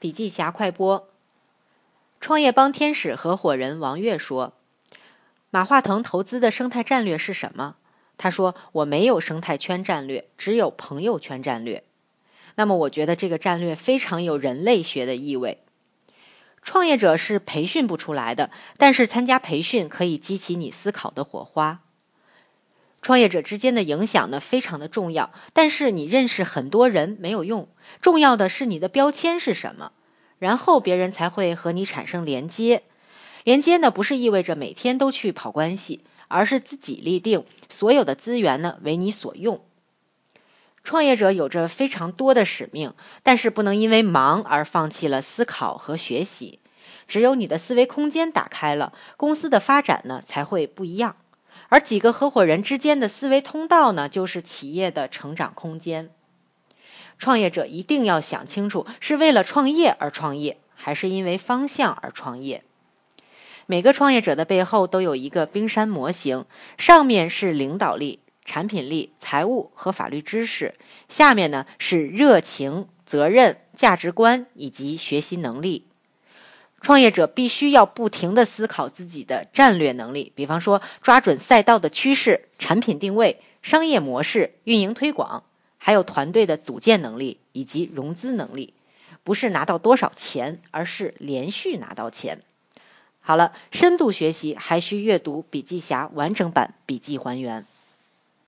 笔记侠快播，创业邦天使合伙人王悦说：“马化腾投资的生态战略是什么？”他说：“我没有生态圈战略，只有朋友圈战略。”那么，我觉得这个战略非常有人类学的意味。创业者是培训不出来的，但是参加培训可以激起你思考的火花。创业者之间的影响呢，非常的重要。但是你认识很多人没有用，重要的是你的标签是什么，然后别人才会和你产生连接。连接呢，不是意味着每天都去跑关系，而是自己立定所有的资源呢为你所用。创业者有着非常多的使命，但是不能因为忙而放弃了思考和学习。只有你的思维空间打开了，公司的发展呢才会不一样。而几个合伙人之间的思维通道呢，就是企业的成长空间。创业者一定要想清楚，是为了创业而创业，还是因为方向而创业。每个创业者的背后都有一个冰山模型，上面是领导力、产品力、财务和法律知识，下面呢是热情、责任、价值观以及学习能力。创业者必须要不停地思考自己的战略能力，比方说抓准赛道的趋势、产品定位、商业模式、运营推广，还有团队的组建能力以及融资能力。不是拿到多少钱，而是连续拿到钱。好了，深度学习还需阅读笔记侠完整版笔记还原。